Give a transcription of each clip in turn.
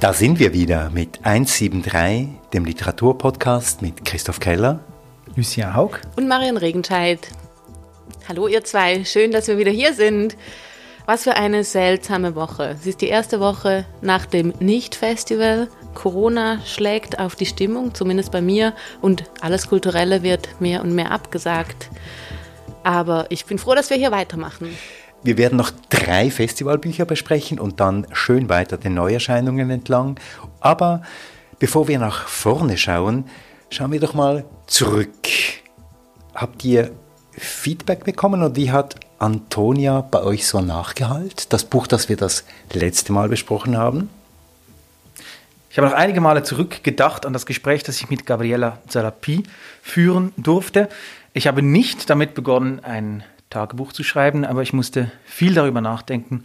Da sind wir wieder mit 173, dem Literaturpodcast mit Christoph Keller, Lucien Haug und Marion Regenscheid. Hallo ihr zwei, schön, dass wir wieder hier sind. Was für eine seltsame Woche. Es ist die erste Woche nach dem Nicht-Festival. Corona schlägt auf die Stimmung, zumindest bei mir, und alles Kulturelle wird mehr und mehr abgesagt. Aber ich bin froh, dass wir hier weitermachen. Wir werden noch drei Festivalbücher besprechen und dann schön weiter den Neuerscheinungen entlang. Aber bevor wir nach vorne schauen, schauen wir doch mal zurück. Habt ihr Feedback bekommen und wie hat Antonia bei euch so nachgehalten? Das Buch, das wir das letzte Mal besprochen haben? Ich habe noch einige Male zurückgedacht an das Gespräch, das ich mit Gabriela Zalapi führen durfte. Ich habe nicht damit begonnen, ein Tagebuch zu schreiben, aber ich musste viel darüber nachdenken,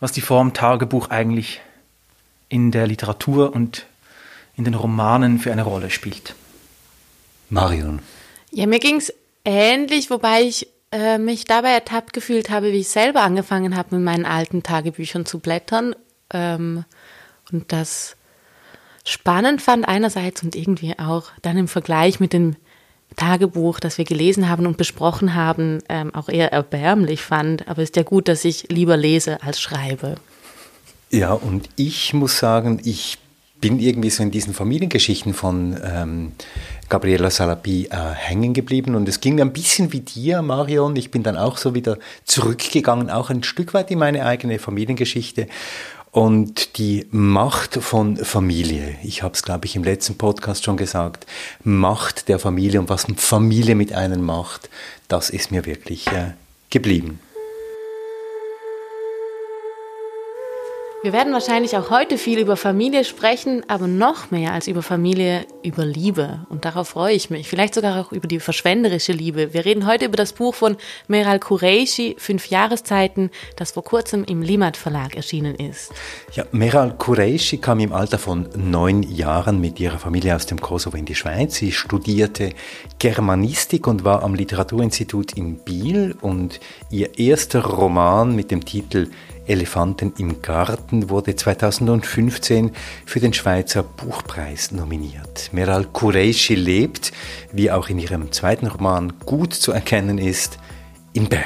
was die Form Tagebuch eigentlich in der Literatur und in den Romanen für eine Rolle spielt. Marion. Ja, mir ging es ähnlich, wobei ich äh, mich dabei ertappt gefühlt habe, wie ich selber angefangen habe, mit meinen alten Tagebüchern zu blättern. Ähm, und das spannend fand einerseits und irgendwie auch dann im Vergleich mit dem Tagebuch, das wir gelesen haben und besprochen haben, ähm, auch eher erbärmlich fand. Aber es ist ja gut, dass ich lieber lese als schreibe. Ja, und ich muss sagen, ich bin irgendwie so in diesen Familiengeschichten von ähm, Gabriela Salapi äh, hängen geblieben und es ging mir ein bisschen wie dir, Marion. Ich bin dann auch so wieder zurückgegangen, auch ein Stück weit in meine eigene Familiengeschichte und die Macht von Familie. Ich habe es, glaube ich, im letzten Podcast schon gesagt. Macht der Familie und was Familie mit einem macht, das ist mir wirklich äh, geblieben. Wir werden wahrscheinlich auch heute viel über Familie sprechen, aber noch mehr als über Familie, über Liebe. Und darauf freue ich mich. Vielleicht sogar auch über die verschwenderische Liebe. Wir reden heute über das Buch von Meral Kureishi, Fünf Jahreszeiten, das vor kurzem im Limat Verlag erschienen ist. Ja, Meral Kureishi kam im Alter von neun Jahren mit ihrer Familie aus dem Kosovo in die Schweiz. Sie studierte Germanistik und war am Literaturinstitut in Biel und ihr erster Roman mit dem Titel Elefanten im Garten wurde 2015 für den Schweizer Buchpreis nominiert. Meral Kureishi lebt, wie auch in ihrem zweiten Roman gut zu erkennen ist, in Bern.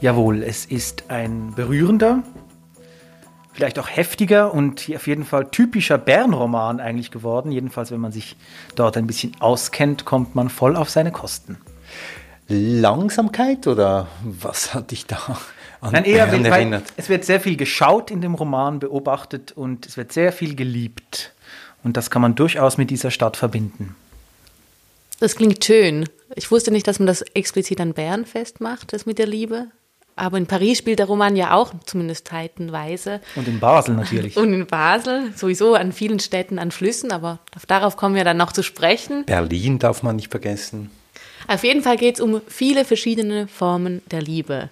Jawohl, es ist ein berührender, vielleicht auch heftiger und auf jeden Fall typischer Bern-Roman eigentlich geworden. Jedenfalls, wenn man sich dort ein bisschen auskennt, kommt man voll auf seine Kosten. Langsamkeit oder was hat dich da an Nein, eher Bern erinnert? Es wird sehr viel geschaut in dem Roman, beobachtet und es wird sehr viel geliebt. Und das kann man durchaus mit dieser Stadt verbinden. Das klingt schön. Ich wusste nicht, dass man das explizit an Bern festmacht, das mit der Liebe. Aber in Paris spielt der Roman ja auch, zumindest zeitenweise. Und in Basel natürlich. Und in Basel, sowieso an vielen Städten, an Flüssen, aber darauf kommen wir dann noch zu sprechen. Berlin darf man nicht vergessen. Auf jeden Fall geht es um viele verschiedene Formen der Liebe.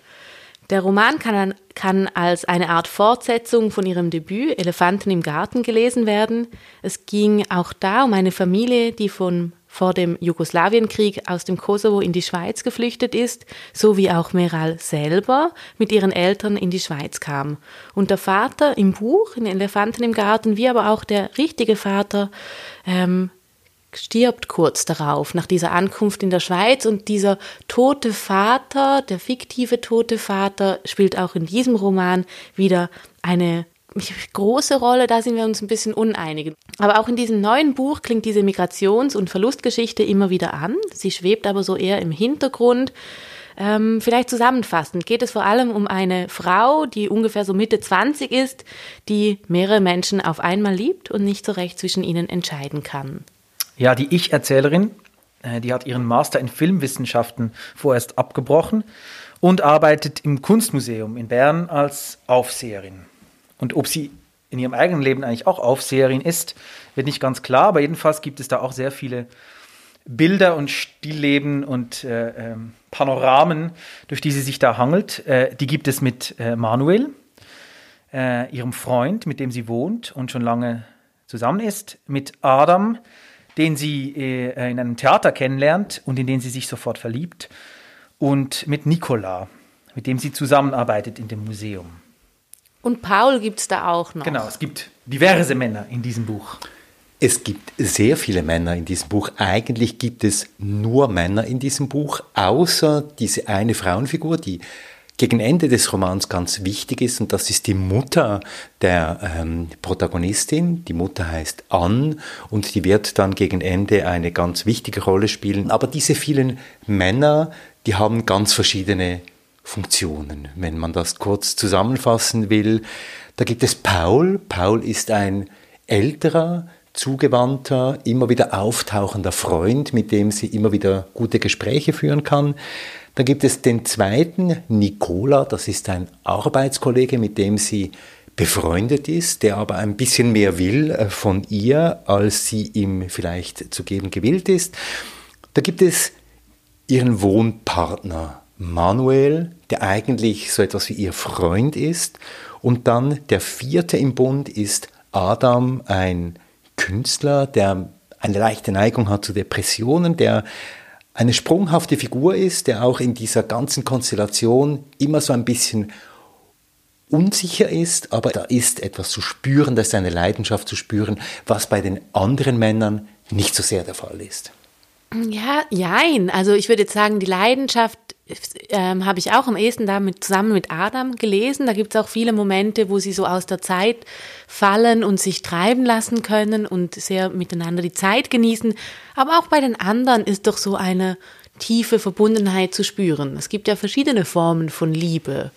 Der Roman kann, kann, als eine Art Fortsetzung von ihrem Debüt Elefanten im Garten gelesen werden. Es ging auch da um eine Familie, die von vor dem Jugoslawienkrieg aus dem Kosovo in die Schweiz geflüchtet ist, so wie auch Meral selber mit ihren Eltern in die Schweiz kam. Und der Vater im Buch, in Elefanten im Garten, wie aber auch der richtige Vater, ähm, stirbt kurz darauf, nach dieser Ankunft in der Schweiz. Und dieser tote Vater, der fiktive tote Vater, spielt auch in diesem Roman wieder eine große Rolle, da sind wir uns ein bisschen uneinig. Aber auch in diesem neuen Buch klingt diese Migrations- und Verlustgeschichte immer wieder an. Sie schwebt aber so eher im Hintergrund. Ähm, vielleicht zusammenfassend geht es vor allem um eine Frau, die ungefähr so Mitte 20 ist, die mehrere Menschen auf einmal liebt und nicht so recht zwischen ihnen entscheiden kann. Ja, die Ich-Erzählerin, äh, die hat ihren Master in Filmwissenschaften vorerst abgebrochen und arbeitet im Kunstmuseum in Bern als Aufseherin. Und ob sie in ihrem eigenen Leben eigentlich auch Aufseherin ist, wird nicht ganz klar, aber jedenfalls gibt es da auch sehr viele Bilder und Stillleben und äh, äh, Panoramen, durch die sie sich da hangelt. Äh, die gibt es mit äh, Manuel, äh, ihrem Freund, mit dem sie wohnt und schon lange zusammen ist, mit Adam, den sie äh, in einem Theater kennenlernt und in den sie sich sofort verliebt, und mit Nicola, mit dem sie zusammenarbeitet in dem Museum. Und Paul gibt es da auch noch. Genau, es gibt diverse Männer in diesem Buch. Es gibt sehr viele Männer in diesem Buch. Eigentlich gibt es nur Männer in diesem Buch, außer diese eine Frauenfigur, die gegen Ende des Romans ganz wichtig ist, und das ist die Mutter der ähm, Protagonistin. Die Mutter heißt Anne und die wird dann gegen Ende eine ganz wichtige Rolle spielen. Aber diese vielen Männer, die haben ganz verschiedene Funktionen, wenn man das kurz zusammenfassen will. Da gibt es Paul. Paul ist ein älterer, zugewandter, immer wieder auftauchender Freund, mit dem sie immer wieder gute Gespräche führen kann. Dann gibt es den zweiten, Nicola, das ist ein Arbeitskollege, mit dem sie befreundet ist, der aber ein bisschen mehr will äh, von ihr, als sie ihm vielleicht zu geben gewillt ist. Da gibt es ihren Wohnpartner Manuel, der eigentlich so etwas wie ihr Freund ist. Und dann der vierte im Bund ist Adam, ein Künstler, der eine leichte Neigung hat zu Depressionen, der eine sprunghafte Figur ist, der auch in dieser ganzen Konstellation immer so ein bisschen unsicher ist, aber da ist etwas zu spüren, da ist eine Leidenschaft zu spüren, was bei den anderen Männern nicht so sehr der Fall ist. Ja, jein. Also ich würde jetzt sagen, die Leidenschaft ähm, habe ich auch am ehesten damit zusammen mit Adam gelesen. Da gibt es auch viele Momente, wo sie so aus der Zeit fallen und sich treiben lassen können und sehr miteinander die Zeit genießen. Aber auch bei den anderen ist doch so eine tiefe Verbundenheit zu spüren. Es gibt ja verschiedene Formen von Liebe.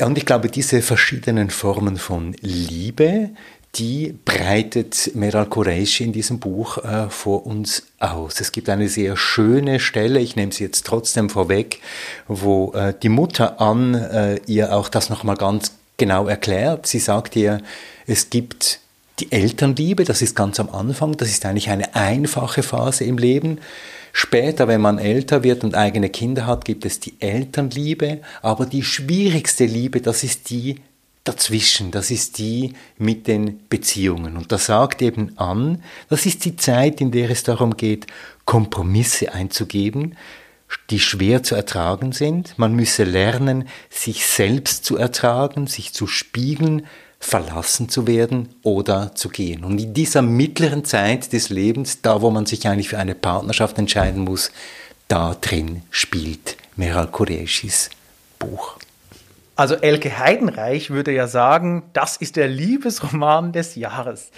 Ja, und ich glaube, diese verschiedenen Formen von Liebe, die breitet Meral Qureshi in diesem Buch äh, vor uns aus. Es gibt eine sehr schöne Stelle, ich nehme sie jetzt trotzdem vorweg, wo äh, die Mutter an äh, ihr auch das nochmal ganz genau erklärt. Sie sagt ihr, es gibt die Elternliebe, das ist ganz am Anfang, das ist eigentlich eine einfache Phase im Leben. Später, wenn man älter wird und eigene Kinder hat, gibt es die Elternliebe, aber die schwierigste Liebe, das ist die dazwischen, das ist die mit den Beziehungen. Und das sagt eben an, das ist die Zeit, in der es darum geht, Kompromisse einzugeben, die schwer zu ertragen sind. Man müsse lernen, sich selbst zu ertragen, sich zu spiegeln, verlassen zu werden oder zu gehen. Und in dieser mittleren Zeit des Lebens, da wo man sich eigentlich für eine Partnerschaft entscheiden muss, da drin spielt Meral Qureschis Buch. Also Elke Heidenreich würde ja sagen, das ist der Liebesroman des Jahres.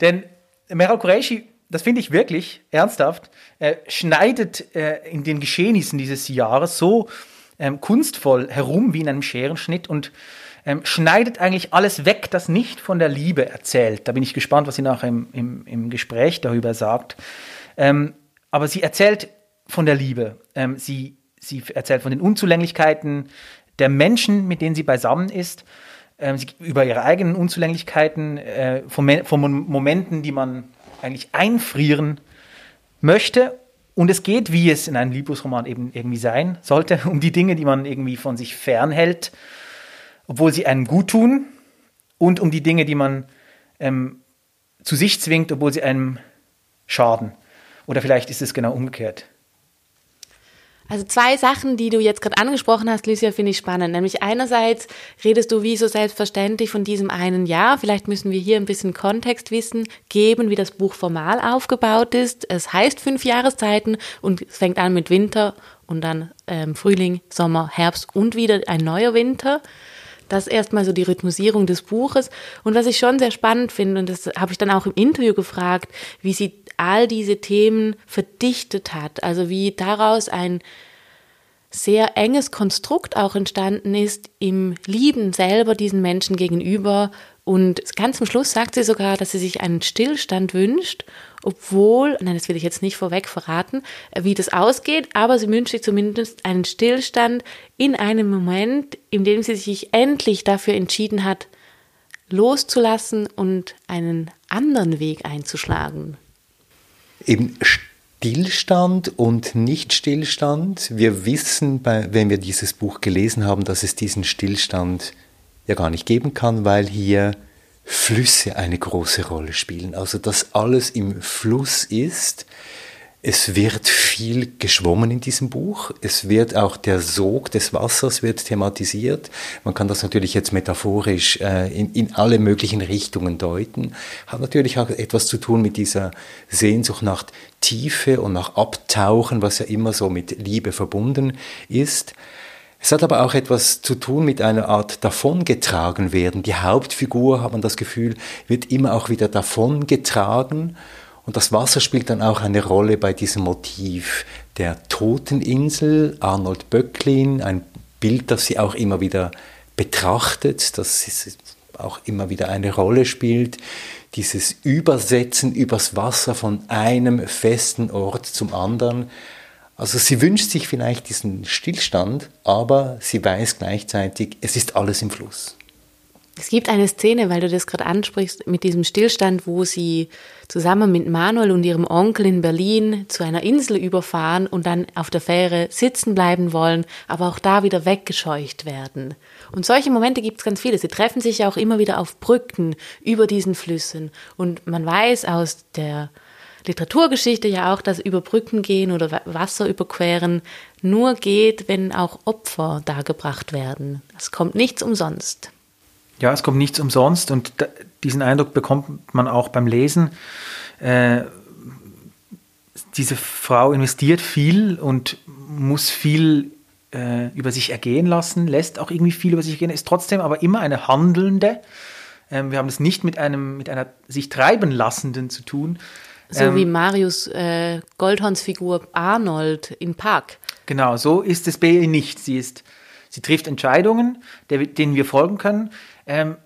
Denn Meral Qureshi, das finde ich wirklich ernsthaft, äh, schneidet äh, in den Geschehnissen dieses Jahres so ähm, kunstvoll herum wie in einem Scherenschnitt und ähm, schneidet eigentlich alles weg, das nicht von der Liebe erzählt. Da bin ich gespannt, was sie nachher im, im, im Gespräch darüber sagt. Ähm, aber sie erzählt von der Liebe. Ähm, sie, sie erzählt von den Unzulänglichkeiten der Menschen, mit denen sie beisammen ist, äh, über ihre eigenen Unzulänglichkeiten, äh, von, von Momenten, die man eigentlich einfrieren möchte. Und es geht, wie es in einem Liebesroman eben irgendwie sein sollte, um die Dinge, die man irgendwie von sich fernhält, obwohl sie einem gut tun, und um die Dinge, die man ähm, zu sich zwingt, obwohl sie einem schaden. Oder vielleicht ist es genau umgekehrt. Also zwei Sachen, die du jetzt gerade angesprochen hast, Lucia, finde ich spannend. Nämlich einerseits redest du wie so selbstverständlich von diesem einen Jahr. Vielleicht müssen wir hier ein bisschen Kontextwissen geben, wie das Buch formal aufgebaut ist. Es heißt fünf Jahreszeiten und es fängt an mit Winter und dann ähm, Frühling, Sommer, Herbst und wieder ein neuer Winter. Das erstmal so die Rhythmusierung des Buches. Und was ich schon sehr spannend finde, und das habe ich dann auch im Interview gefragt, wie sie all diese Themen verdichtet hat. Also wie daraus ein sehr enges Konstrukt auch entstanden ist im Lieben selber diesen Menschen gegenüber. Und ganz zum Schluss sagt sie sogar, dass sie sich einen Stillstand wünscht, obwohl, nein, das will ich jetzt nicht vorweg verraten, wie das ausgeht, aber sie wünscht sich zumindest einen Stillstand in einem Moment, in dem sie sich endlich dafür entschieden hat, loszulassen und einen anderen Weg einzuschlagen. Eben Stillstand und Nicht-Stillstand. Wir wissen, wenn wir dieses Buch gelesen haben, dass es diesen Stillstand ja gar nicht geben kann, weil hier Flüsse eine große Rolle spielen. Also dass alles im Fluss ist. Es wird viel geschwommen in diesem Buch. Es wird auch der Sog des Wassers wird thematisiert. Man kann das natürlich jetzt metaphorisch äh, in, in alle möglichen Richtungen deuten. Hat natürlich auch etwas zu tun mit dieser Sehnsucht nach Tiefe und nach Abtauchen, was ja immer so mit Liebe verbunden ist. Es hat aber auch etwas zu tun mit einer Art davongetragen werden. Die Hauptfigur, hat man das Gefühl, wird immer auch wieder davongetragen. Und das Wasser spielt dann auch eine Rolle bei diesem Motiv der Toteninsel. Arnold Böcklin, ein Bild, das sie auch immer wieder betrachtet, das auch immer wieder eine Rolle spielt. Dieses Übersetzen übers Wasser von einem festen Ort zum anderen also sie wünscht sich vielleicht diesen Stillstand, aber sie weiß gleichzeitig, es ist alles im Fluss. Es gibt eine Szene, weil du das gerade ansprichst, mit diesem Stillstand, wo sie zusammen mit Manuel und ihrem Onkel in Berlin zu einer Insel überfahren und dann auf der Fähre sitzen bleiben wollen, aber auch da wieder weggescheucht werden. Und solche Momente gibt es ganz viele. Sie treffen sich ja auch immer wieder auf Brücken über diesen Flüssen. Und man weiß aus der Literaturgeschichte ja auch, dass über Brücken gehen oder Wasser überqueren nur geht, wenn auch Opfer dargebracht werden. Es kommt nichts umsonst. Ja, es kommt nichts umsonst und diesen Eindruck bekommt man auch beim Lesen. Äh, diese Frau investiert viel und muss viel äh, über sich ergehen lassen, lässt auch irgendwie viel über sich ergehen, ist trotzdem aber immer eine Handelnde. Ähm, wir haben es nicht mit, einem, mit einer sich treiben lassenden zu tun, so ähm, wie Marius äh, Goldhorns Figur Arnold in Park. Genau, so ist es bei ihr nicht. Sie, ist, sie trifft Entscheidungen, der, denen wir folgen können. Ähm,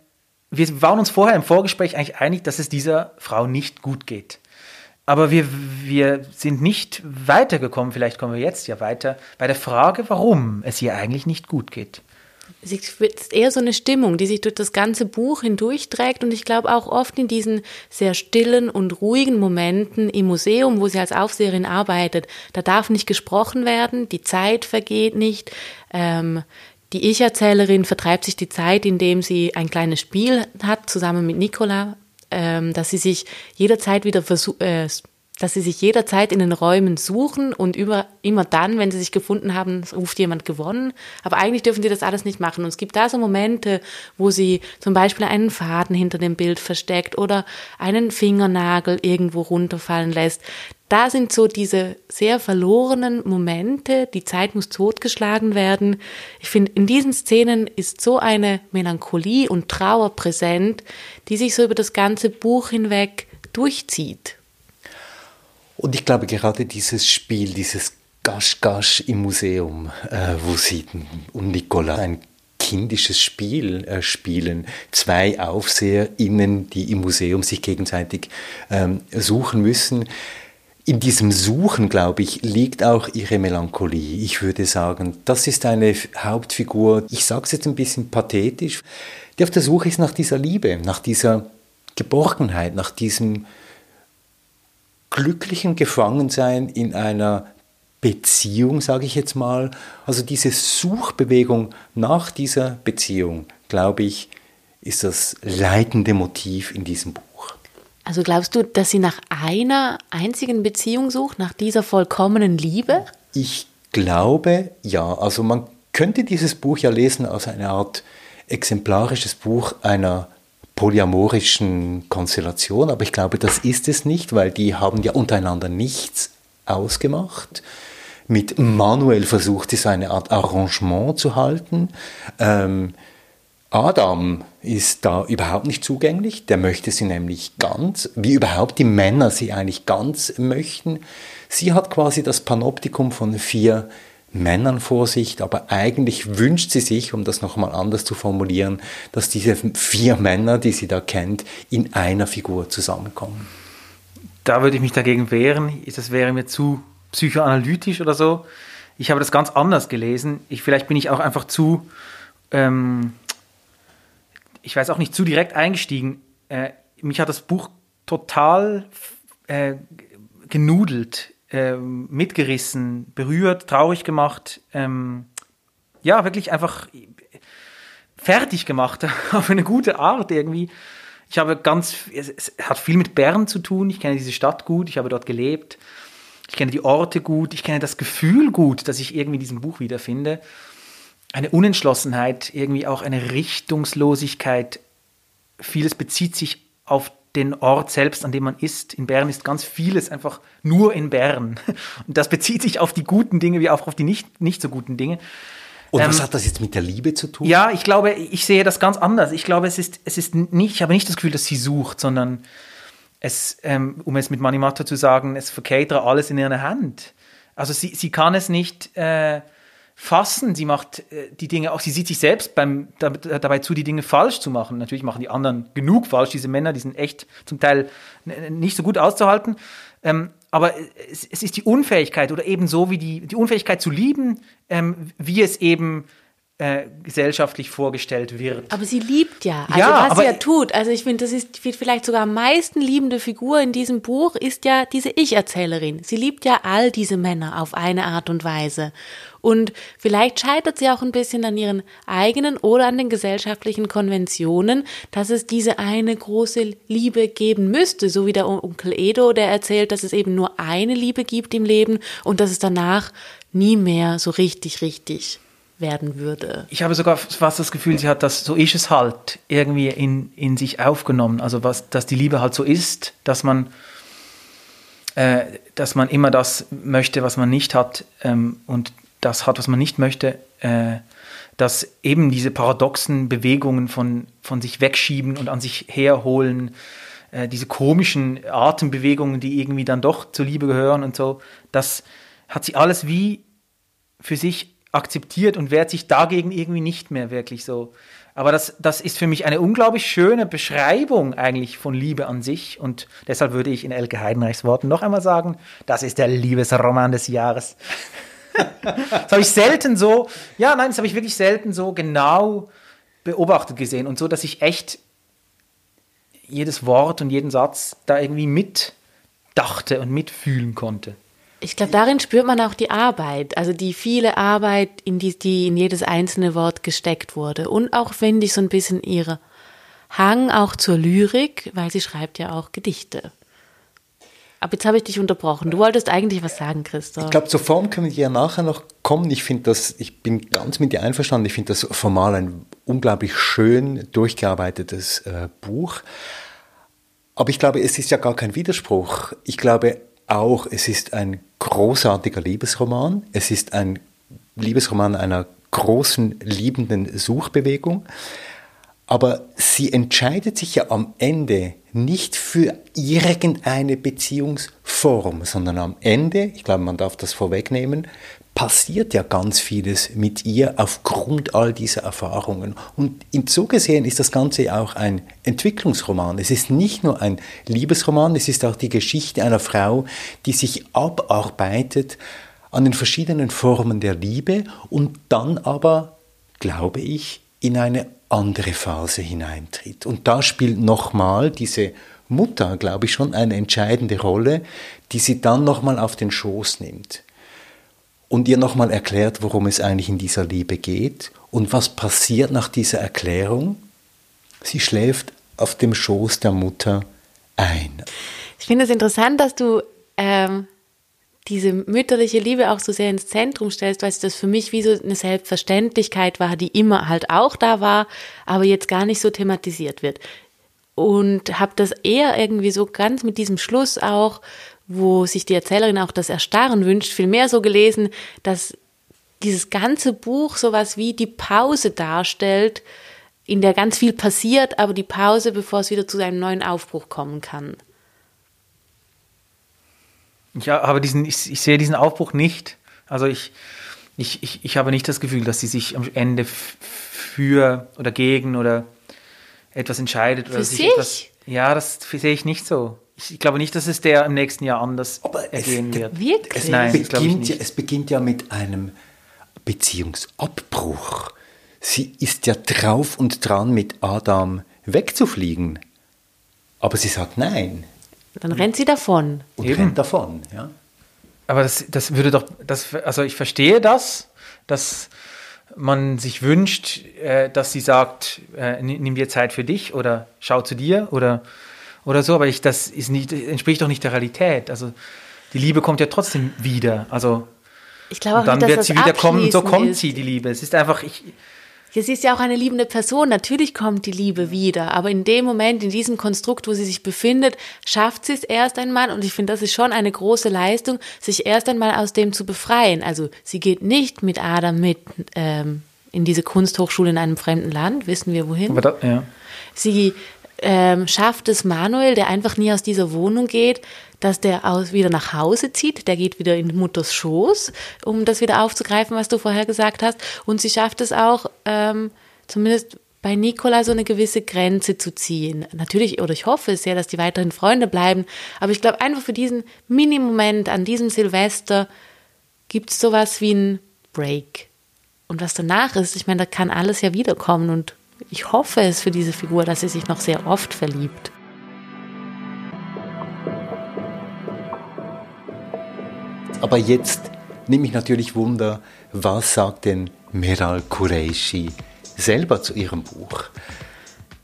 wir waren uns vorher im Vorgespräch eigentlich einig, dass es dieser Frau nicht gut geht. Aber wir, wir sind nicht weitergekommen, vielleicht kommen wir jetzt ja weiter, bei der Frage, warum es ihr eigentlich nicht gut geht es ist eher so eine Stimmung, die sich durch das ganze Buch hindurchträgt und ich glaube auch oft in diesen sehr stillen und ruhigen Momenten im Museum, wo sie als Aufseherin arbeitet, da darf nicht gesprochen werden, die Zeit vergeht nicht. Ähm, die Ich-Erzählerin vertreibt sich die Zeit, indem sie ein kleines Spiel hat, zusammen mit Nicola, ähm, dass sie sich jederzeit wieder versucht, äh, dass sie sich jederzeit in den Räumen suchen und über, immer dann, wenn sie sich gefunden haben, ruft jemand gewonnen. Aber eigentlich dürfen sie das alles nicht machen. Und es gibt da so Momente, wo sie zum Beispiel einen Faden hinter dem Bild versteckt oder einen Fingernagel irgendwo runterfallen lässt. Da sind so diese sehr verlorenen Momente, die Zeit muss totgeschlagen werden. Ich finde, in diesen Szenen ist so eine Melancholie und Trauer präsent, die sich so über das ganze Buch hinweg durchzieht. Und ich glaube, gerade dieses Spiel, dieses Gasch-Gasch im Museum, äh, wo sie und Nicola ein kindisches Spiel äh, spielen. Zwei AufseherInnen, die im Museum sich gegenseitig ähm, suchen müssen. In diesem Suchen, glaube ich, liegt auch ihre Melancholie. Ich würde sagen, das ist eine Hauptfigur, ich sage es jetzt ein bisschen pathetisch, die auf der Suche ist nach dieser Liebe, nach dieser Geborgenheit, nach diesem glücklichen Gefangensein in einer Beziehung, sage ich jetzt mal. Also diese Suchbewegung nach dieser Beziehung, glaube ich, ist das leitende Motiv in diesem Buch. Also glaubst du, dass sie nach einer einzigen Beziehung sucht, nach dieser vollkommenen Liebe? Ich glaube, ja. Also man könnte dieses Buch ja lesen als eine Art exemplarisches Buch einer polyamorischen Konstellation, aber ich glaube, das ist es nicht, weil die haben ja untereinander nichts ausgemacht. Mit Manuel versucht sie eine Art Arrangement zu halten. Ähm, Adam ist da überhaupt nicht zugänglich, der möchte sie nämlich ganz, wie überhaupt die Männer sie eigentlich ganz möchten. Sie hat quasi das Panoptikum von vier Männern vor sich, aber eigentlich wünscht sie sich, um das nochmal anders zu formulieren, dass diese vier Männer, die sie da kennt, in einer Figur zusammenkommen. Da würde ich mich dagegen wehren. Das wäre mir zu psychoanalytisch oder so. Ich habe das ganz anders gelesen. Ich, vielleicht bin ich auch einfach zu, ähm, ich weiß auch nicht, zu direkt eingestiegen. Äh, mich hat das Buch total äh, genudelt ähm, mitgerissen, berührt, traurig gemacht. Ähm, ja, wirklich einfach fertig gemacht auf eine gute Art irgendwie. Ich habe ganz, es, hat viel mit Bern zu tun. Ich kenne diese Stadt gut, ich habe dort gelebt. ich kenne die Orte gut, ich kenne das Gefühl gut, das ich irgendwie in diesem Buch wiederfinde. Eine Unentschlossenheit, irgendwie auch eine Richtungslosigkeit. Vieles bezieht sich auf den Ort selbst, an dem man ist. In Bern ist ganz vieles einfach nur in Bern. Und das bezieht sich auf die guten Dinge wie auch auf die nicht, nicht so guten Dinge. Und ähm, was hat das jetzt mit der Liebe zu tun? Ja, ich glaube, ich sehe das ganz anders. Ich glaube, es ist, es ist nicht, ich habe nicht das Gefühl, dass sie sucht, sondern es, ähm, um es mit Manimata zu sagen, es verkehrt alles in ihrer Hand. Also sie, sie kann es nicht äh, fassen, sie macht äh, die Dinge auch, sie sieht sich selbst beim, dabei zu, die Dinge falsch zu machen. Natürlich machen die anderen genug falsch, diese Männer, die sind echt zum Teil nicht so gut auszuhalten. Ähm, aber es, es, ist die Unfähigkeit oder eben so wie die, die Unfähigkeit zu lieben, ähm, wie es eben äh, gesellschaftlich vorgestellt wird. Aber sie liebt ja. Also ja, was sie ja tut. Also ich finde, das ist vielleicht sogar am meisten liebende Figur in diesem Buch ist ja diese Ich-Erzählerin. Sie liebt ja all diese Männer auf eine Art und Weise. Und vielleicht scheitert sie auch ein bisschen an ihren eigenen oder an den gesellschaftlichen Konventionen, dass es diese eine große Liebe geben müsste, so wie der Onkel Edo, der erzählt, dass es eben nur eine Liebe gibt im Leben und dass es danach nie mehr so richtig, richtig werden würde. Ich habe sogar fast das Gefühl, sie hat das, so ist es halt, irgendwie in, in sich aufgenommen. Also was, dass die Liebe halt so ist, dass man, äh, dass man immer das möchte, was man nicht hat ähm, und das hat, was man nicht möchte. Äh, dass eben diese paradoxen Bewegungen von, von sich wegschieben und an sich herholen, äh, diese komischen Atembewegungen, die irgendwie dann doch zur Liebe gehören und so, das hat sie alles wie für sich akzeptiert und wehrt sich dagegen irgendwie nicht mehr wirklich so. Aber das, das ist für mich eine unglaublich schöne Beschreibung eigentlich von Liebe an sich. Und deshalb würde ich in Elke Heidenreichs Worten noch einmal sagen, das ist der Liebesroman des Jahres. das habe ich selten so, ja, nein, das habe ich wirklich selten so genau beobachtet gesehen und so, dass ich echt jedes Wort und jeden Satz da irgendwie mitdachte und mitfühlen konnte. Ich glaube, darin spürt man auch die Arbeit, also die viele Arbeit, in die, die in jedes einzelne Wort gesteckt wurde. Und auch, finde ich, so ein bisschen ihre Hang auch zur Lyrik, weil sie schreibt ja auch Gedichte. Aber jetzt habe ich dich unterbrochen. Du wolltest eigentlich was sagen, Christoph. Ich glaube, zur Form können wir ja nachher noch kommen. Ich finde das, ich bin ganz mit dir einverstanden. Ich finde das formal ein unglaublich schön durchgearbeitetes äh, Buch. Aber ich glaube, es ist ja gar kein Widerspruch. Ich glaube, auch, es ist ein großartiger Liebesroman. Es ist ein Liebesroman einer großen, liebenden Suchbewegung. Aber sie entscheidet sich ja am Ende nicht für irgendeine Beziehungsform, sondern am Ende, ich glaube, man darf das vorwegnehmen, passiert ja ganz vieles mit ihr aufgrund all dieser Erfahrungen. Und so gesehen ist das Ganze auch ein Entwicklungsroman. Es ist nicht nur ein Liebesroman, es ist auch die Geschichte einer Frau, die sich abarbeitet an den verschiedenen Formen der Liebe und dann aber, glaube ich, in eine andere Phase hineintritt. Und da spielt nochmal diese Mutter, glaube ich, schon eine entscheidende Rolle, die sie dann nochmal auf den Schoß nimmt und ihr nochmal erklärt, worum es eigentlich in dieser Liebe geht und was passiert nach dieser Erklärung. Sie schläft auf dem Schoß der Mutter ein. Ich finde es interessant, dass du ähm, diese mütterliche Liebe auch so sehr ins Zentrum stellst, weil das für mich wie so eine Selbstverständlichkeit war, die immer halt auch da war, aber jetzt gar nicht so thematisiert wird. Und habe das eher irgendwie so ganz mit diesem Schluss auch wo sich die Erzählerin auch das Erstarren wünscht, vielmehr so gelesen, dass dieses ganze Buch sowas wie die Pause darstellt, in der ganz viel passiert, aber die Pause, bevor es wieder zu einem neuen Aufbruch kommen kann. Ja, aber diesen, ich, ich sehe diesen Aufbruch nicht. Also ich, ich, ich, ich habe nicht das Gefühl, dass sie sich am Ende für oder gegen oder etwas entscheidet. Oder für sich? Etwas, ja, das sehe ich nicht so. Ich glaube nicht, dass es der im nächsten Jahr anders Aber ergehen es, wird. Wirklich? Es, Nein, beginnt ja, es beginnt ja mit einem Beziehungsabbruch. Sie ist ja drauf und dran, mit Adam wegzufliegen. Aber sie sagt nein. Dann rennt sie davon. Und Eben. rennt davon, ja. Aber das, das würde doch, das, also ich verstehe das, dass man sich wünscht, äh, dass sie sagt, äh, nimm dir Zeit für dich oder schau zu dir oder oder so, aber ich, das ist nicht, entspricht doch nicht der Realität. Also die Liebe kommt ja trotzdem wieder. Also Ich glaube auch dann nicht, dass wird sie wieder kommen und so kommt ist. sie, die Liebe. Es ist einfach, ich, Ja, sie ist ja auch eine liebende Person. Natürlich kommt die Liebe wieder. Aber in dem Moment, in diesem Konstrukt, wo sie sich befindet, schafft sie es erst einmal. Und ich finde, das ist schon eine große Leistung, sich erst einmal aus dem zu befreien. Also sie geht nicht mit Adam mit ähm, in diese Kunsthochschule in einem fremden Land. Wissen wir wohin? aber da, ja. Sie ähm, schafft es Manuel, der einfach nie aus dieser Wohnung geht, dass der aus, wieder nach Hause zieht. Der geht wieder in Mutters Schoß, um das wieder aufzugreifen, was du vorher gesagt hast. Und sie schafft es auch, ähm, zumindest bei Nicola so eine gewisse Grenze zu ziehen. Natürlich, oder ich hoffe sehr, dass die weiterhin Freunde bleiben. Aber ich glaube, einfach für diesen Mini-Moment an diesem Silvester gibt es sowas wie ein Break. Und was danach ist, ich meine, da kann alles ja wiederkommen. Und ich hoffe es für diese Figur, dass sie sich noch sehr oft verliebt. Aber jetzt nimmt mich natürlich Wunder, was sagt denn Meral Qureshi selber zu ihrem Buch?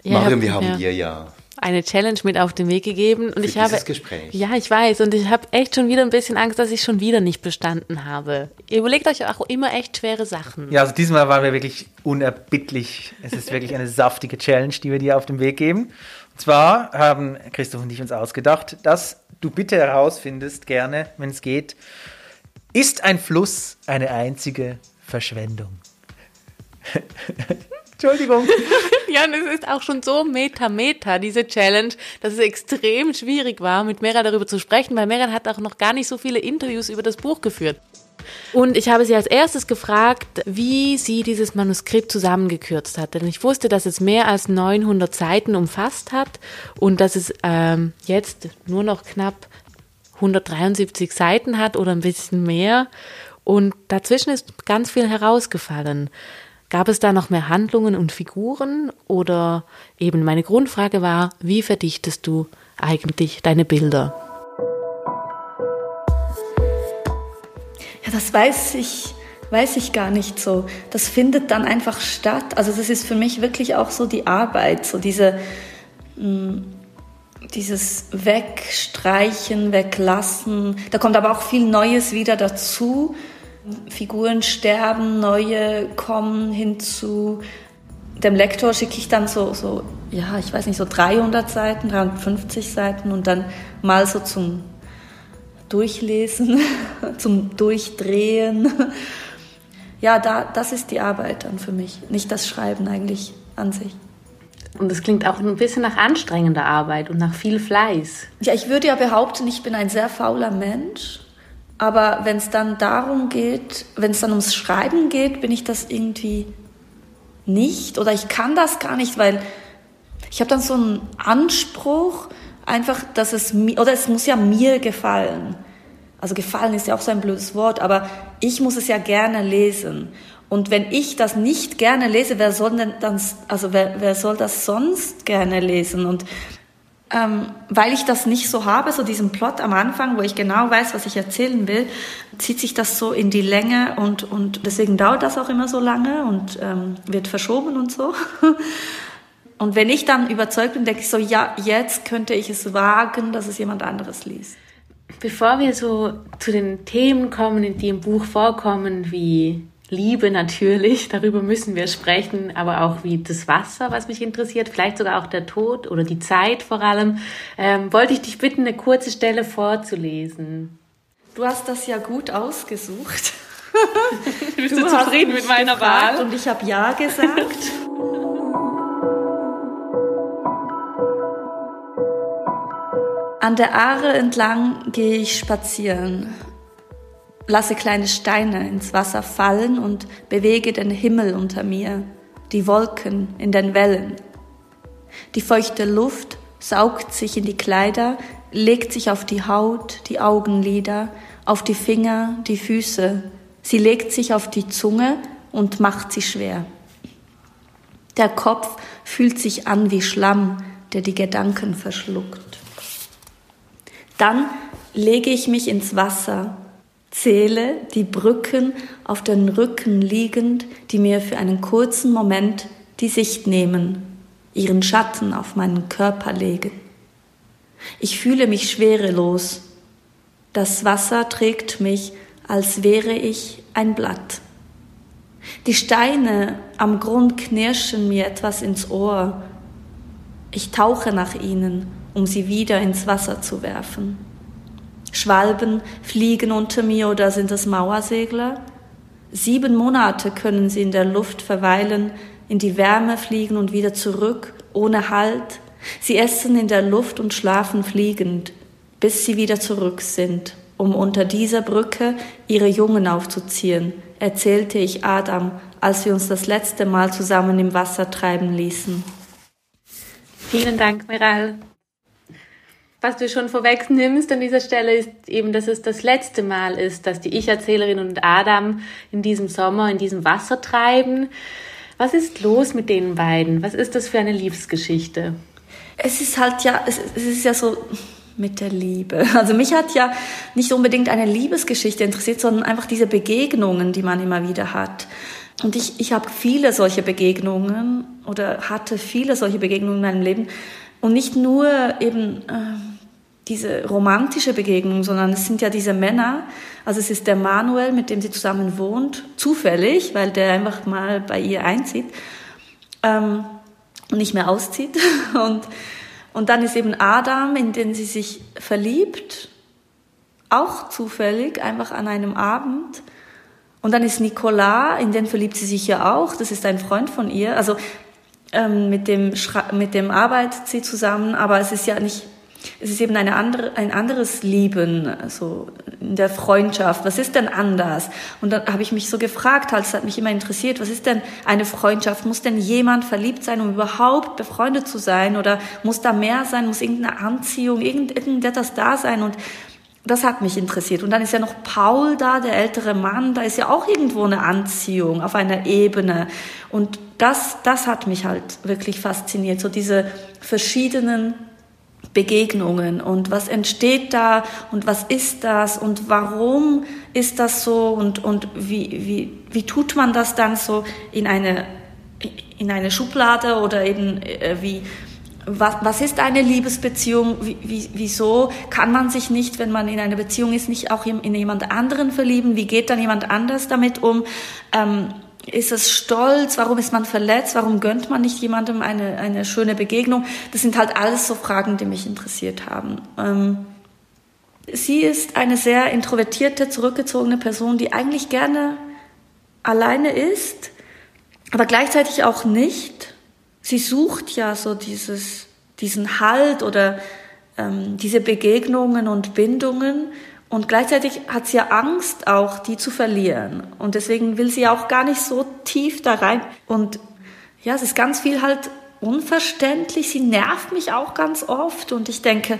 Ja, Mariam, wir haben ja. dir ja eine Challenge mit auf den Weg gegeben und Für ich habe Gespräch. ja ich weiß und ich habe echt schon wieder ein bisschen Angst, dass ich schon wieder nicht bestanden habe. Ihr überlegt euch auch immer echt schwere Sachen. Ja, also diesmal waren wir wirklich unerbittlich. Es ist wirklich eine saftige Challenge, die wir dir auf den Weg geben. Und zwar haben Christoph und ich uns ausgedacht, dass du bitte herausfindest, gerne, wenn es geht, ist ein Fluss eine einzige Verschwendung? Entschuldigung. Ja, und es ist auch schon so meta-meta, diese Challenge, dass es extrem schwierig war, mit Meran darüber zu sprechen, weil Meran hat auch noch gar nicht so viele Interviews über das Buch geführt. Und ich habe sie als erstes gefragt, wie sie dieses Manuskript zusammengekürzt hat. Denn ich wusste, dass es mehr als 900 Seiten umfasst hat und dass es ähm, jetzt nur noch knapp 173 Seiten hat oder ein bisschen mehr. Und dazwischen ist ganz viel herausgefallen. Gab es da noch mehr Handlungen und Figuren? Oder eben meine Grundfrage war, wie verdichtest du eigentlich deine Bilder? Ja, das weiß ich, weiß ich gar nicht so. Das findet dann einfach statt. Also das ist für mich wirklich auch so die Arbeit, so diese, mh, dieses Wegstreichen, Weglassen. Da kommt aber auch viel Neues wieder dazu. Figuren sterben, neue kommen hinzu. Dem Lektor schicke ich dann so, so, ja, ich weiß nicht, so 300 Seiten, 350 Seiten und dann mal so zum Durchlesen, zum Durchdrehen. Ja, da, das ist die Arbeit dann für mich, nicht das Schreiben eigentlich an sich. Und es klingt auch ein bisschen nach anstrengender Arbeit und nach viel Fleiß. Ja, ich würde ja behaupten, ich bin ein sehr fauler Mensch. Aber wenn es dann darum geht, wenn es dann ums Schreiben geht, bin ich das irgendwie nicht oder ich kann das gar nicht, weil ich habe dann so einen Anspruch, einfach, dass es mir, oder es muss ja mir gefallen. Also gefallen ist ja auch so ein blödes Wort, aber ich muss es ja gerne lesen. Und wenn ich das nicht gerne lese, wer soll denn dann, also wer, wer soll das sonst gerne lesen? Und ähm, weil ich das nicht so habe, so diesen Plot am Anfang, wo ich genau weiß, was ich erzählen will, zieht sich das so in die Länge und, und deswegen dauert das auch immer so lange und ähm, wird verschoben und so. Und wenn ich dann überzeugt bin, denke ich so, ja, jetzt könnte ich es wagen, dass es jemand anderes liest. Bevor wir so zu den Themen kommen, die im Buch vorkommen, wie Liebe natürlich, darüber müssen wir sprechen, aber auch wie das Wasser, was mich interessiert, vielleicht sogar auch der Tod oder die Zeit vor allem, ähm, wollte ich dich bitten, eine kurze Stelle vorzulesen. Du hast das ja gut ausgesucht. Bist Du zufrieden mit meiner Wahl? Und ich habe ja gesagt. An der Aare entlang gehe ich spazieren, lasse kleine Steine ins Wasser fallen und bewege den Himmel unter mir, die Wolken in den Wellen. Die feuchte Luft saugt sich in die Kleider, legt sich auf die Haut, die Augenlider, auf die Finger, die Füße. Sie legt sich auf die Zunge und macht sie schwer. Der Kopf fühlt sich an wie Schlamm, der die Gedanken verschluckt. Dann lege ich mich ins Wasser, zähle die Brücken auf den Rücken liegend, die mir für einen kurzen Moment die Sicht nehmen, ihren Schatten auf meinen Körper legen. Ich fühle mich schwerelos. Das Wasser trägt mich, als wäre ich ein Blatt. Die Steine am Grund knirschen mir etwas ins Ohr. Ich tauche nach ihnen, um sie wieder ins Wasser zu werfen. Schwalben fliegen unter mir oder sind es Mauersegler? Sieben Monate können sie in der Luft verweilen, in die Wärme fliegen und wieder zurück, ohne Halt. Sie essen in der Luft und schlafen fliegend, bis sie wieder zurück sind, um unter dieser Brücke ihre Jungen aufzuziehen, erzählte ich Adam, als wir uns das letzte Mal zusammen im Wasser treiben ließen. Vielen Dank, Meral. Was du schon vorweg nimmst an dieser Stelle ist eben, dass es das letzte Mal ist, dass die Ich-Erzählerin und Adam in diesem Sommer in diesem Wasser treiben. Was ist los mit den beiden? Was ist das für eine Liebesgeschichte? Es ist halt ja, es, es ist ja so mit der Liebe. Also mich hat ja nicht unbedingt eine Liebesgeschichte interessiert, sondern einfach diese Begegnungen, die man immer wieder hat. Und ich, ich habe viele solche Begegnungen oder hatte viele solche Begegnungen in meinem Leben. Und nicht nur eben äh, diese romantische Begegnung, sondern es sind ja diese Männer. Also es ist der Manuel, mit dem sie zusammen wohnt, zufällig, weil der einfach mal bei ihr einzieht ähm, und nicht mehr auszieht. Und, und dann ist eben Adam, in den sie sich verliebt, auch zufällig, einfach an einem Abend. Und dann ist Nicolas, in den verliebt sie sich ja auch, das ist ein Freund von ihr. Also ähm, mit, dem mit dem arbeitet sie zusammen, aber es ist ja nicht es ist eben eine andere, ein anderes Leben, also in der Freundschaft. Was ist denn anders? Und dann habe ich mich so gefragt, halt, es hat mich immer interessiert, was ist denn eine Freundschaft? Muss denn jemand verliebt sein, um überhaupt befreundet zu sein? Oder muss da mehr sein? Muss irgendeine Anziehung, irgend, irgendetwas da sein? Und das hat mich interessiert. Und dann ist ja noch Paul da, der ältere Mann, da ist ja auch irgendwo eine Anziehung auf einer Ebene. Und das, das hat mich halt wirklich fasziniert, so diese verschiedenen Begegnungen und was entsteht da und was ist das und warum ist das so und, und wie, wie, wie tut man das dann so in eine, in eine Schublade oder eben äh, wie, was, was ist eine Liebesbeziehung? Wie, wie, wieso kann man sich nicht, wenn man in einer Beziehung ist, nicht auch in, in jemand anderen verlieben? Wie geht dann jemand anders damit um? Ähm, ist es Stolz? Warum ist man verletzt? Warum gönnt man nicht jemandem eine, eine schöne Begegnung? Das sind halt alles so Fragen, die mich interessiert haben. Ähm, sie ist eine sehr introvertierte, zurückgezogene Person, die eigentlich gerne alleine ist, aber gleichzeitig auch nicht. Sie sucht ja so dieses, diesen Halt oder ähm, diese Begegnungen und Bindungen und gleichzeitig hat sie ja Angst, auch die zu verlieren. Und deswegen will sie auch gar nicht so tief da rein. Und ja, es ist ganz viel halt unverständlich. Sie nervt mich auch ganz oft. Und ich denke,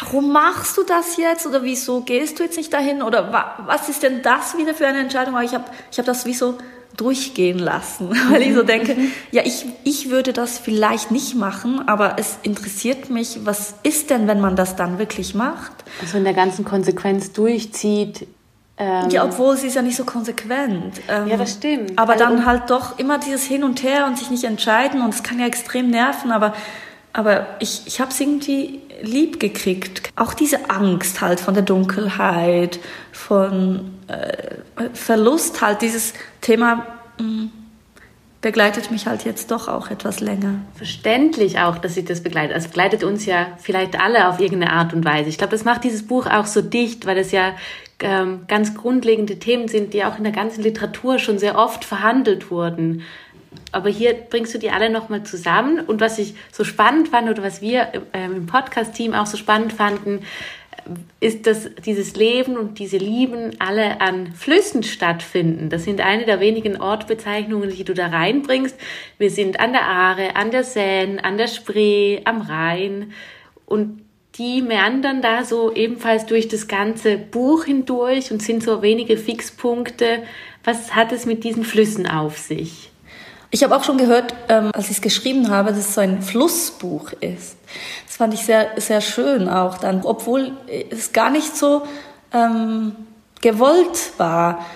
warum machst du das jetzt? Oder wieso gehst du jetzt nicht dahin? Oder was ist denn das wieder für eine Entscheidung? Weil ich habe ich hab das wie so durchgehen lassen, weil ich so mhm. denke, mhm. ja, ich, ich würde das vielleicht nicht machen, aber es interessiert mich, was ist denn, wenn man das dann wirklich macht? Also in der ganzen Konsequenz durchzieht. Ähm ja, obwohl sie ist ja nicht so konsequent. Ähm, ja, das stimmt. Aber also, dann halt doch immer dieses Hin und Her und sich nicht entscheiden und es kann ja extrem nerven, aber aber ich, ich habe es irgendwie lieb gekriegt. Auch diese Angst halt von der Dunkelheit, von äh, Verlust halt, dieses Thema mh, mm, begleitet mich halt jetzt doch auch etwas länger. Verständlich auch, dass sich das begleitet. Also begleitet uns ja vielleicht alle auf irgendeine Art und Weise. Ich glaube, das macht dieses Buch auch so dicht, weil es ja ähm, ganz grundlegende Themen sind, die auch in der ganzen Literatur schon sehr oft verhandelt wurden aber hier bringst du die alle nochmal zusammen. Und was ich so spannend fand oder was wir ähm, im Podcast-Team auch so spannend fanden, ist, dass dieses Leben und diese Lieben alle an Flüssen stattfinden. Das sind eine der wenigen Ortbezeichnungen, die du da reinbringst. Wir sind an der Aare, an der Seine, an der Spree, am Rhein und die meandern da so ebenfalls durch das ganze Buch hindurch und sind so wenige Fixpunkte. Was hat es mit diesen Flüssen auf sich? Ich habe auch schon gehört, ähm, als ich es geschrieben habe, dass es so ein Flussbuch ist. Das fand ich sehr, sehr schön auch dann, obwohl es gar nicht so ähm, gewollt war.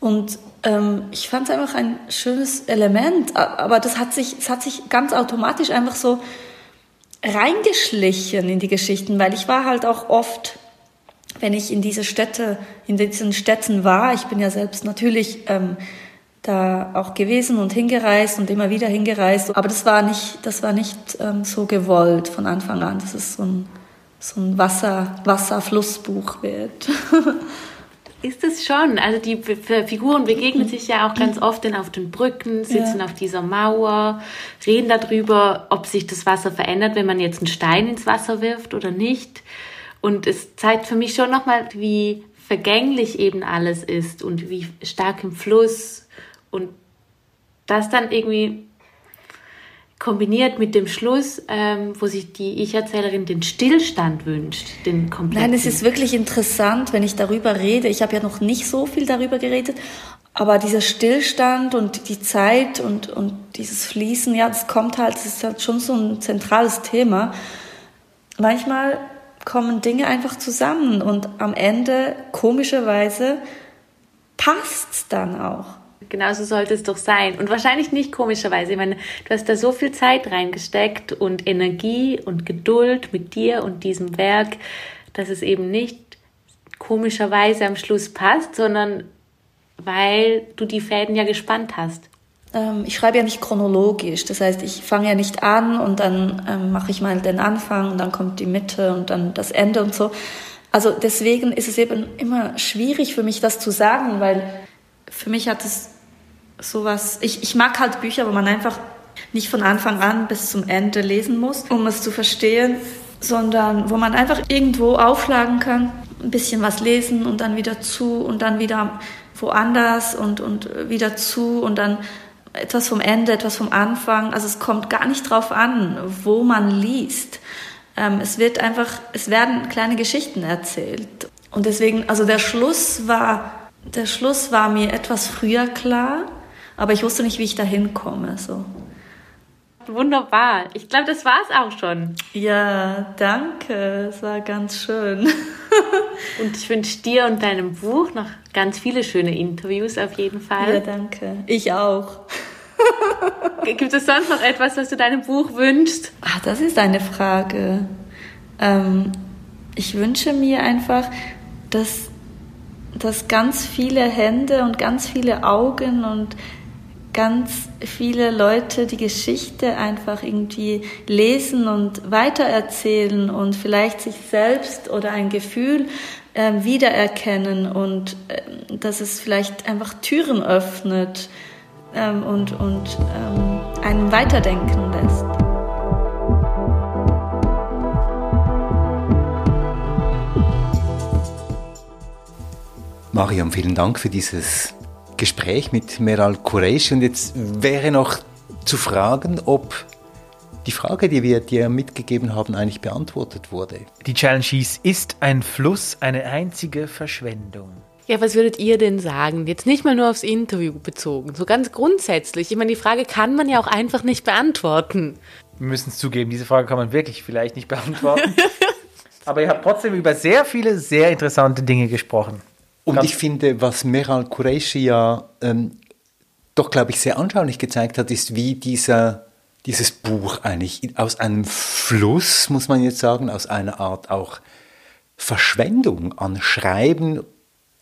Und ähm, ich fand es einfach ein schönes Element, aber das hat sich, es hat sich ganz automatisch einfach so reingeschlichen in die Geschichten, weil ich war halt auch oft wenn ich in diese Städte, in diesen Städten war, ich bin ja selbst natürlich ähm, da auch gewesen und hingereist und immer wieder hingereist, aber das war nicht, das war nicht ähm, so gewollt von Anfang an, dass es so ein, so ein Wasser, Wasserflussbuch wird. Ist es schon. Also die Figuren begegnen sich ja auch ganz oft dann auf den Brücken, sitzen ja. auf dieser Mauer, reden darüber, ob sich das Wasser verändert, wenn man jetzt einen Stein ins Wasser wirft oder nicht. Und es zeigt für mich schon nochmal, wie vergänglich eben alles ist und wie stark im Fluss und das dann irgendwie kombiniert mit dem Schluss, ähm, wo sich die Ich-Erzählerin den Stillstand wünscht, den kompletten. Nein, es ist wirklich interessant, wenn ich darüber rede. Ich habe ja noch nicht so viel darüber geredet, aber dieser Stillstand und die Zeit und, und dieses Fließen, ja, das kommt halt, das ist halt schon so ein zentrales Thema. Manchmal kommen Dinge einfach zusammen und am Ende, komischerweise, passt's dann auch. Genauso sollte es doch sein. Und wahrscheinlich nicht komischerweise. Ich meine, du hast da so viel Zeit reingesteckt und Energie und Geduld mit dir und diesem Werk, dass es eben nicht komischerweise am Schluss passt, sondern weil du die Fäden ja gespannt hast. Ähm, ich schreibe ja nicht chronologisch. Das heißt, ich fange ja nicht an und dann ähm, mache ich mal den Anfang und dann kommt die Mitte und dann das Ende und so. Also deswegen ist es eben immer schwierig für mich, das zu sagen, weil für mich hat es sowas. Ich, ich mag halt Bücher, wo man einfach nicht von Anfang an bis zum Ende lesen muss, um es zu verstehen, sondern wo man einfach irgendwo aufschlagen kann, ein bisschen was lesen und dann wieder zu und dann wieder woanders und, und wieder zu und dann etwas vom Ende, etwas vom Anfang. Also es kommt gar nicht drauf an, wo man liest. Ähm, es wird einfach, es werden kleine Geschichten erzählt. Und deswegen, also der Schluss war, der Schluss war mir etwas früher klar, aber ich wusste nicht, wie ich da hinkomme, so. Wunderbar. Ich glaube, das war es auch schon. Ja, danke. Es war ganz schön. und ich wünsche dir und deinem Buch noch ganz viele schöne Interviews auf jeden Fall. Ja, danke. Ich auch. Gibt es sonst noch etwas, was du deinem Buch wünschst? Ach, das ist eine Frage. Ähm, ich wünsche mir einfach, dass, dass ganz viele Hände und ganz viele Augen und ganz viele Leute die Geschichte einfach irgendwie lesen und weitererzählen und vielleicht sich selbst oder ein Gefühl äh, wiedererkennen und äh, dass es vielleicht einfach Türen öffnet ähm, und, und ähm, einen weiterdenken lässt. Mariam, vielen Dank für dieses Gespräch mit Meral Qureshi. Und jetzt wäre noch zu fragen, ob die Frage, die wir dir mitgegeben haben, eigentlich beantwortet wurde. Die Challenge hieß, ist ein Fluss eine einzige Verschwendung? Ja, was würdet ihr denn sagen? Jetzt nicht mal nur aufs Interview bezogen, so ganz grundsätzlich. Ich meine, die Frage kann man ja auch einfach nicht beantworten. Wir müssen es zugeben, diese Frage kann man wirklich vielleicht nicht beantworten. Aber ihr habt trotzdem über sehr viele sehr interessante Dinge gesprochen. Und ich finde, was Meral Qureshi ja ähm, doch, glaube ich, sehr anschaulich gezeigt hat, ist, wie dieser, dieses Buch eigentlich aus einem Fluss, muss man jetzt sagen, aus einer Art auch Verschwendung an Schreiben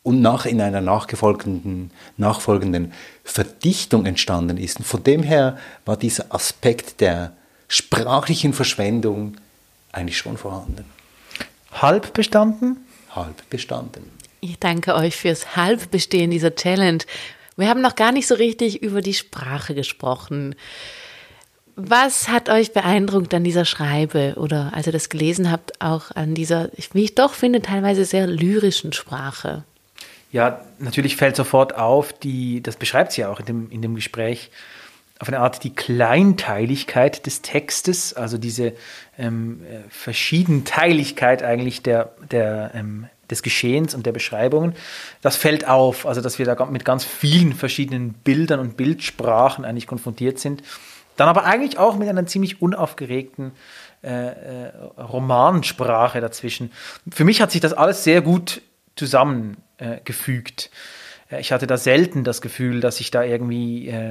und nach in einer nachfolgenden, nachfolgenden Verdichtung entstanden ist. Und von dem her war dieser Aspekt der sprachlichen Verschwendung eigentlich schon vorhanden. Halb bestanden? Halb bestanden. Ich danke euch fürs Halbbestehen dieser Challenge. Wir haben noch gar nicht so richtig über die Sprache gesprochen. Was hat euch beeindruckt an dieser Schreibe oder als ihr das gelesen habt, auch an dieser, wie ich doch finde, teilweise sehr lyrischen Sprache? Ja, natürlich fällt sofort auf, die, das beschreibt sie ja auch in dem, in dem Gespräch, auf eine Art die Kleinteiligkeit des Textes, also diese ähm, äh, Verschiedenteiligkeit eigentlich der, der ähm, des Geschehens und der Beschreibungen. Das fällt auf, also dass wir da mit ganz vielen verschiedenen Bildern und Bildsprachen eigentlich konfrontiert sind. Dann aber eigentlich auch mit einer ziemlich unaufgeregten äh, äh, Romansprache dazwischen. Für mich hat sich das alles sehr gut zusammengefügt. Äh, ich hatte da selten das Gefühl, dass ich da irgendwie, äh,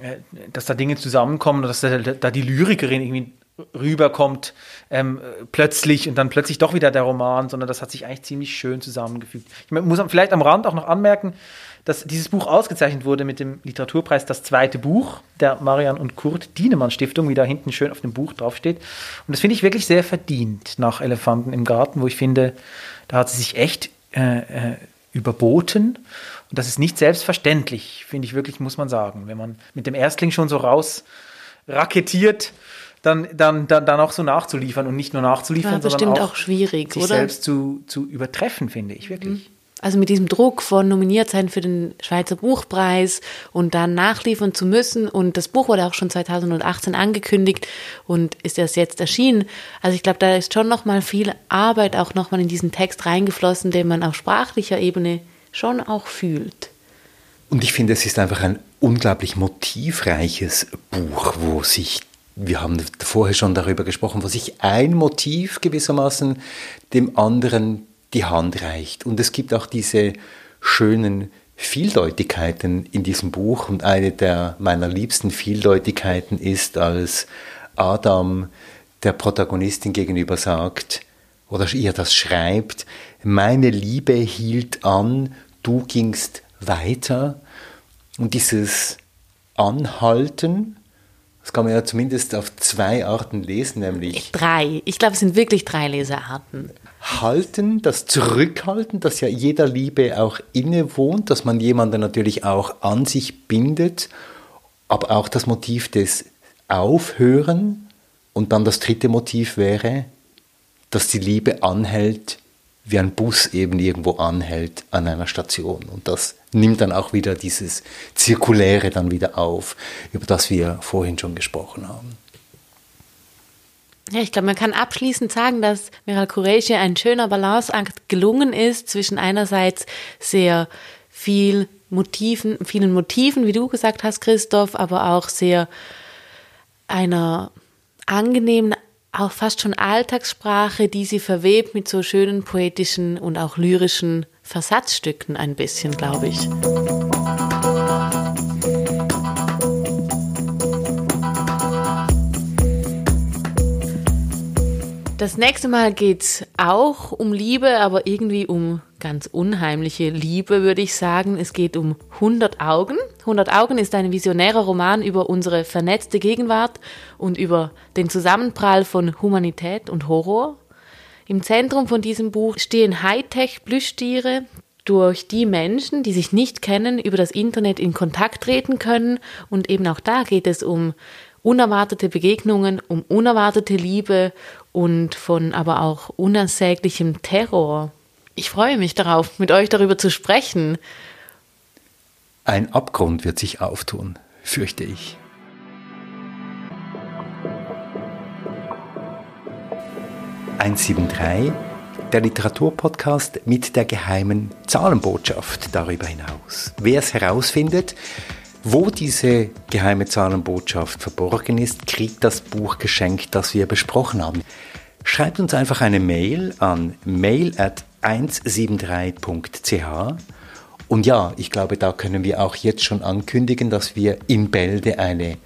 äh, dass da Dinge zusammenkommen, dass da, da die Lyrikerin irgendwie rüberkommt ähm, plötzlich und dann plötzlich doch wieder der Roman, sondern das hat sich eigentlich ziemlich schön zusammengefügt. Ich muss vielleicht am Rand auch noch anmerken, dass dieses Buch ausgezeichnet wurde mit dem Literaturpreis, das zweite Buch der Marian und Kurt Dienemann Stiftung, wie da hinten schön auf dem Buch draufsteht. Und das finde ich wirklich sehr verdient nach Elefanten im Garten, wo ich finde, da hat sie sich echt äh, äh, überboten. Und das ist nicht selbstverständlich, finde ich wirklich, muss man sagen. Wenn man mit dem Erstling schon so raus raketiert, dann, dann, dann, dann auch so nachzuliefern und nicht nur nachzuliefern, ja, sondern auch, auch schwierig, sich oder? selbst zu, zu übertreffen, finde ich wirklich. Also mit diesem Druck von nominiert sein für den Schweizer Buchpreis und dann nachliefern zu müssen. Und das Buch wurde auch schon 2018 angekündigt und ist erst jetzt erschienen. Also ich glaube, da ist schon nochmal viel Arbeit auch nochmal in diesen Text reingeflossen, den man auf sprachlicher Ebene schon auch fühlt. Und ich finde, es ist einfach ein unglaublich motivreiches Buch, wo sich wir haben vorher schon darüber gesprochen, wo sich ein Motiv gewissermaßen dem anderen die Hand reicht. Und es gibt auch diese schönen Vieldeutigkeiten in diesem Buch. Und eine der meiner liebsten Vieldeutigkeiten ist, als Adam der Protagonistin gegenüber sagt, oder ihr das schreibt, meine Liebe hielt an, du gingst weiter. Und dieses Anhalten, das kann man ja zumindest auf zwei Arten lesen, nämlich. Drei. Ich glaube, es sind wirklich drei Lesearten. Halten, das Zurückhalten, das ja jeder Liebe auch innewohnt, dass man jemanden natürlich auch an sich bindet, aber auch das Motiv des Aufhören und dann das dritte Motiv wäre, dass die Liebe anhält, wie ein Bus eben irgendwo anhält an einer Station. Und das nimmt dann auch wieder dieses Zirkuläre dann wieder auf, über das wir vorhin schon gesprochen haben. Ja, ich glaube, man kann abschließend sagen, dass Miral Kureishi ein schöner Balanceakt gelungen ist zwischen einerseits sehr viel Motiven, vielen Motiven, wie du gesagt hast, Christoph, aber auch sehr einer angenehmen auch fast schon Alltagssprache, die sie verwebt mit so schönen poetischen und auch lyrischen Versatzstücken ein bisschen, glaube ich. Das nächste Mal geht es auch um Liebe, aber irgendwie um ganz unheimliche Liebe, würde ich sagen. Es geht um 100 Augen. 100 Augen ist ein visionärer Roman über unsere vernetzte Gegenwart und über den Zusammenprall von Humanität und Horror. Im Zentrum von diesem Buch stehen Hightech-Plüschtiere, durch die Menschen, die sich nicht kennen, über das Internet in Kontakt treten können. Und eben auch da geht es um unerwartete Begegnungen, um unerwartete Liebe und von aber auch unersäglichem Terror. Ich freue mich darauf, mit euch darüber zu sprechen. Ein Abgrund wird sich auftun, fürchte ich. (173) der Literaturpodcast mit der geheimen Zahlenbotschaft darüber hinaus. Wer es herausfindet, wo diese geheime Zahlenbotschaft verborgen ist, kriegt das Buch geschenkt, das wir besprochen haben. Schreibt uns einfach eine Mail an mail at 173.ch und ja, ich glaube, da können wir auch jetzt schon ankündigen, dass wir in Bälde eine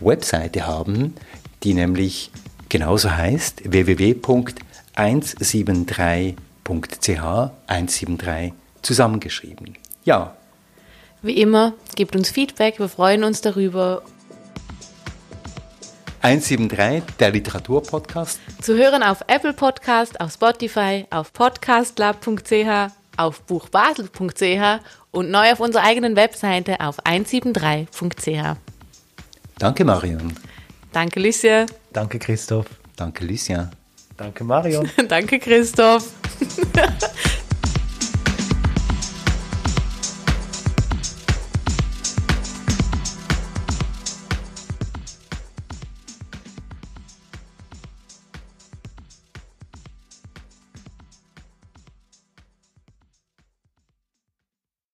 Webseite haben, die nämlich genauso heißt www.173.ch 173 zusammengeschrieben. Ja. Wie immer, gebt uns Feedback, wir freuen uns darüber 173, der Literaturpodcast. Zu hören auf Apple Podcast, auf Spotify, auf podcastlab.ch, auf buchbasel.ch und neu auf unserer eigenen Webseite auf 173.ch. Danke, Marion. Danke, Lucia. Danke, Christoph. Danke, Lucia. Danke, Marion. Danke, Christoph.